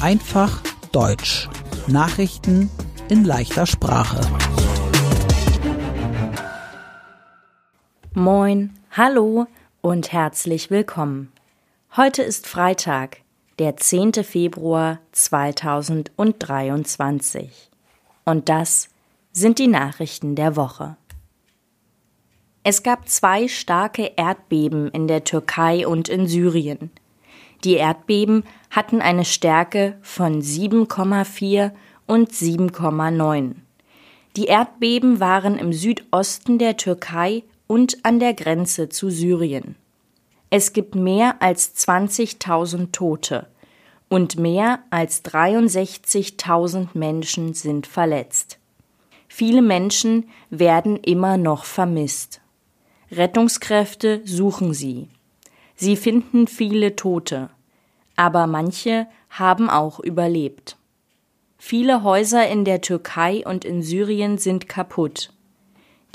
Einfach Deutsch. Nachrichten in leichter Sprache. Moin, hallo und herzlich willkommen. Heute ist Freitag, der 10. Februar 2023. Und das sind die Nachrichten der Woche. Es gab zwei starke Erdbeben in der Türkei und in Syrien. Die Erdbeben hatten eine Stärke von 7,4 und 7,9. Die Erdbeben waren im Südosten der Türkei und an der Grenze zu Syrien. Es gibt mehr als 20.000 Tote und mehr als 63.000 Menschen sind verletzt. Viele Menschen werden immer noch vermisst. Rettungskräfte suchen sie. Sie finden viele Tote, aber manche haben auch überlebt. Viele Häuser in der Türkei und in Syrien sind kaputt.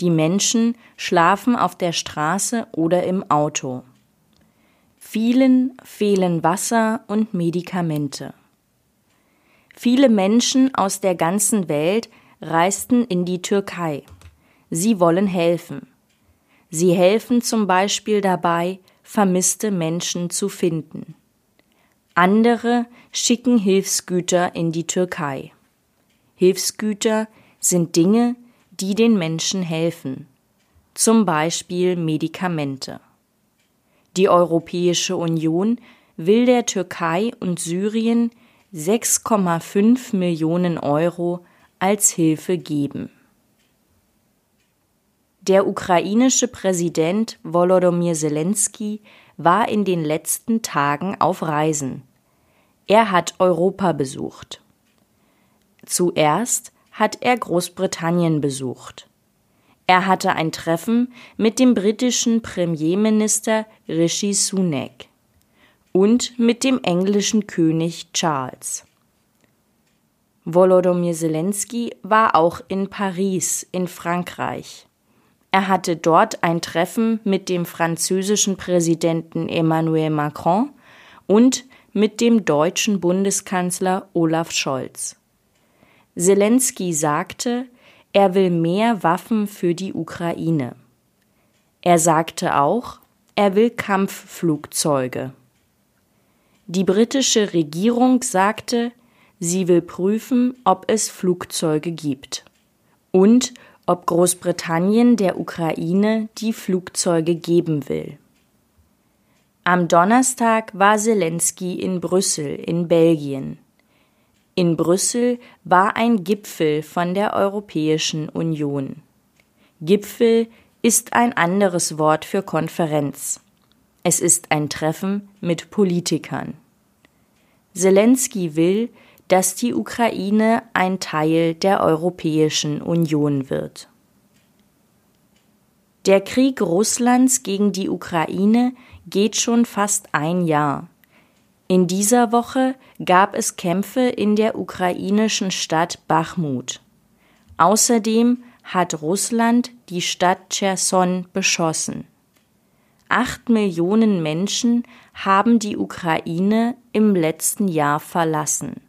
Die Menschen schlafen auf der Straße oder im Auto. Vielen fehlen Wasser und Medikamente. Viele Menschen aus der ganzen Welt reisten in die Türkei. Sie wollen helfen. Sie helfen zum Beispiel dabei, vermisste Menschen zu finden. Andere schicken Hilfsgüter in die Türkei. Hilfsgüter sind Dinge, die den Menschen helfen, zum Beispiel Medikamente. Die Europäische Union will der Türkei und Syrien 6,5 Millionen Euro als Hilfe geben. Der ukrainische Präsident Volodymyr Zelensky war in den letzten Tagen auf Reisen. Er hat Europa besucht. Zuerst hat er Großbritannien besucht. Er hatte ein Treffen mit dem britischen Premierminister Rishi Sunak und mit dem englischen König Charles. Volodymyr Zelensky war auch in Paris in Frankreich. Er hatte dort ein Treffen mit dem französischen Präsidenten Emmanuel Macron und mit dem deutschen Bundeskanzler Olaf Scholz. Zelensky sagte, er will mehr Waffen für die Ukraine. Er sagte auch, er will Kampfflugzeuge. Die britische Regierung sagte, sie will prüfen, ob es Flugzeuge gibt und ob Großbritannien der Ukraine die Flugzeuge geben will. Am Donnerstag war Zelensky in Brüssel in Belgien. In Brüssel war ein Gipfel von der Europäischen Union. Gipfel ist ein anderes Wort für Konferenz. Es ist ein Treffen mit Politikern. Zelensky will, dass die Ukraine ein Teil der Europäischen Union wird. Der Krieg Russlands gegen die Ukraine geht schon fast ein Jahr. In dieser Woche gab es Kämpfe in der ukrainischen Stadt Bachmut. Außerdem hat Russland die Stadt Cherson beschossen. Acht Millionen Menschen haben die Ukraine im letzten Jahr verlassen.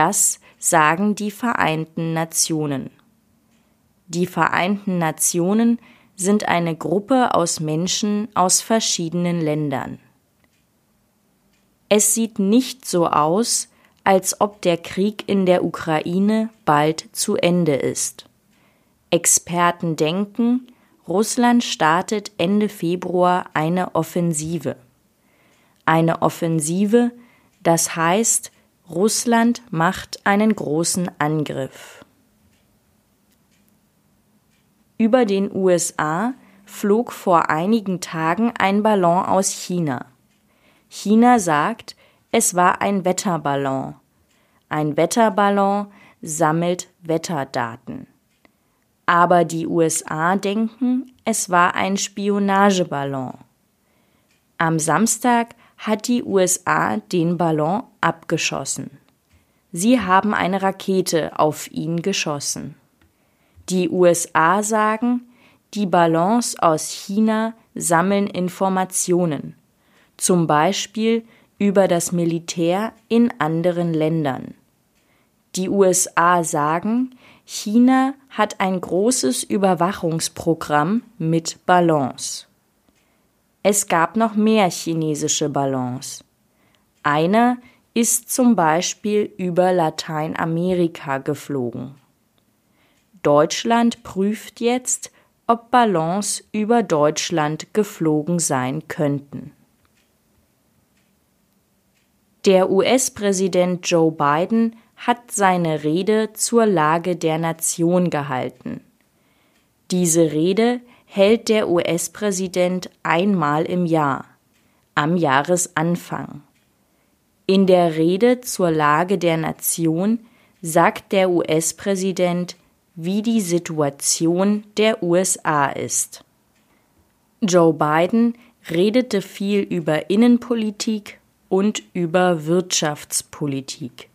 Das sagen die Vereinten Nationen. Die Vereinten Nationen sind eine Gruppe aus Menschen aus verschiedenen Ländern. Es sieht nicht so aus, als ob der Krieg in der Ukraine bald zu Ende ist. Experten denken, Russland startet Ende Februar eine Offensive. Eine Offensive, das heißt, Russland macht einen großen Angriff. Über den USA flog vor einigen Tagen ein Ballon aus China. China sagt, es war ein Wetterballon. Ein Wetterballon sammelt Wetterdaten. Aber die USA denken, es war ein Spionageballon. Am Samstag hat die USA den Ballon abgeschossen. Sie haben eine Rakete auf ihn geschossen. Die USA sagen, die Ballons aus China sammeln Informationen, zum Beispiel über das Militär in anderen Ländern. Die USA sagen, China hat ein großes Überwachungsprogramm mit Ballons. Es gab noch mehr chinesische Ballons. Einer ist zum Beispiel über Lateinamerika geflogen. Deutschland prüft jetzt, ob Ballons über Deutschland geflogen sein könnten. Der US-Präsident Joe Biden hat seine Rede zur Lage der Nation gehalten. Diese Rede hält der US-Präsident einmal im Jahr, am Jahresanfang. In der Rede zur Lage der Nation sagt der US-Präsident, wie die Situation der USA ist. Joe Biden redete viel über Innenpolitik und über Wirtschaftspolitik.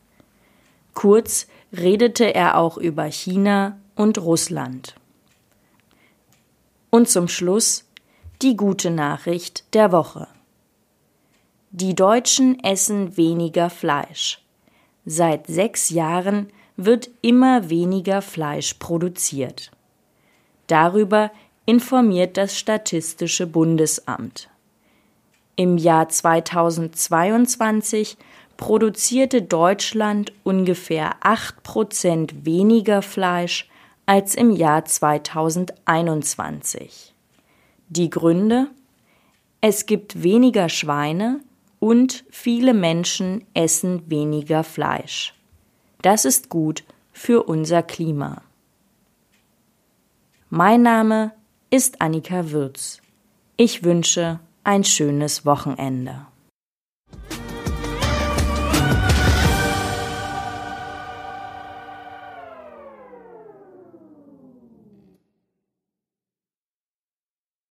Kurz redete er auch über China und Russland. Und zum Schluss die gute Nachricht der Woche. Die Deutschen essen weniger Fleisch. Seit sechs Jahren wird immer weniger Fleisch produziert. Darüber informiert das Statistische Bundesamt. Im Jahr 2022 produzierte Deutschland ungefähr acht Prozent weniger Fleisch als im Jahr 2021. Die Gründe? Es gibt weniger Schweine und viele Menschen essen weniger Fleisch. Das ist gut für unser Klima. Mein Name ist Annika Würz. Ich wünsche ein schönes Wochenende.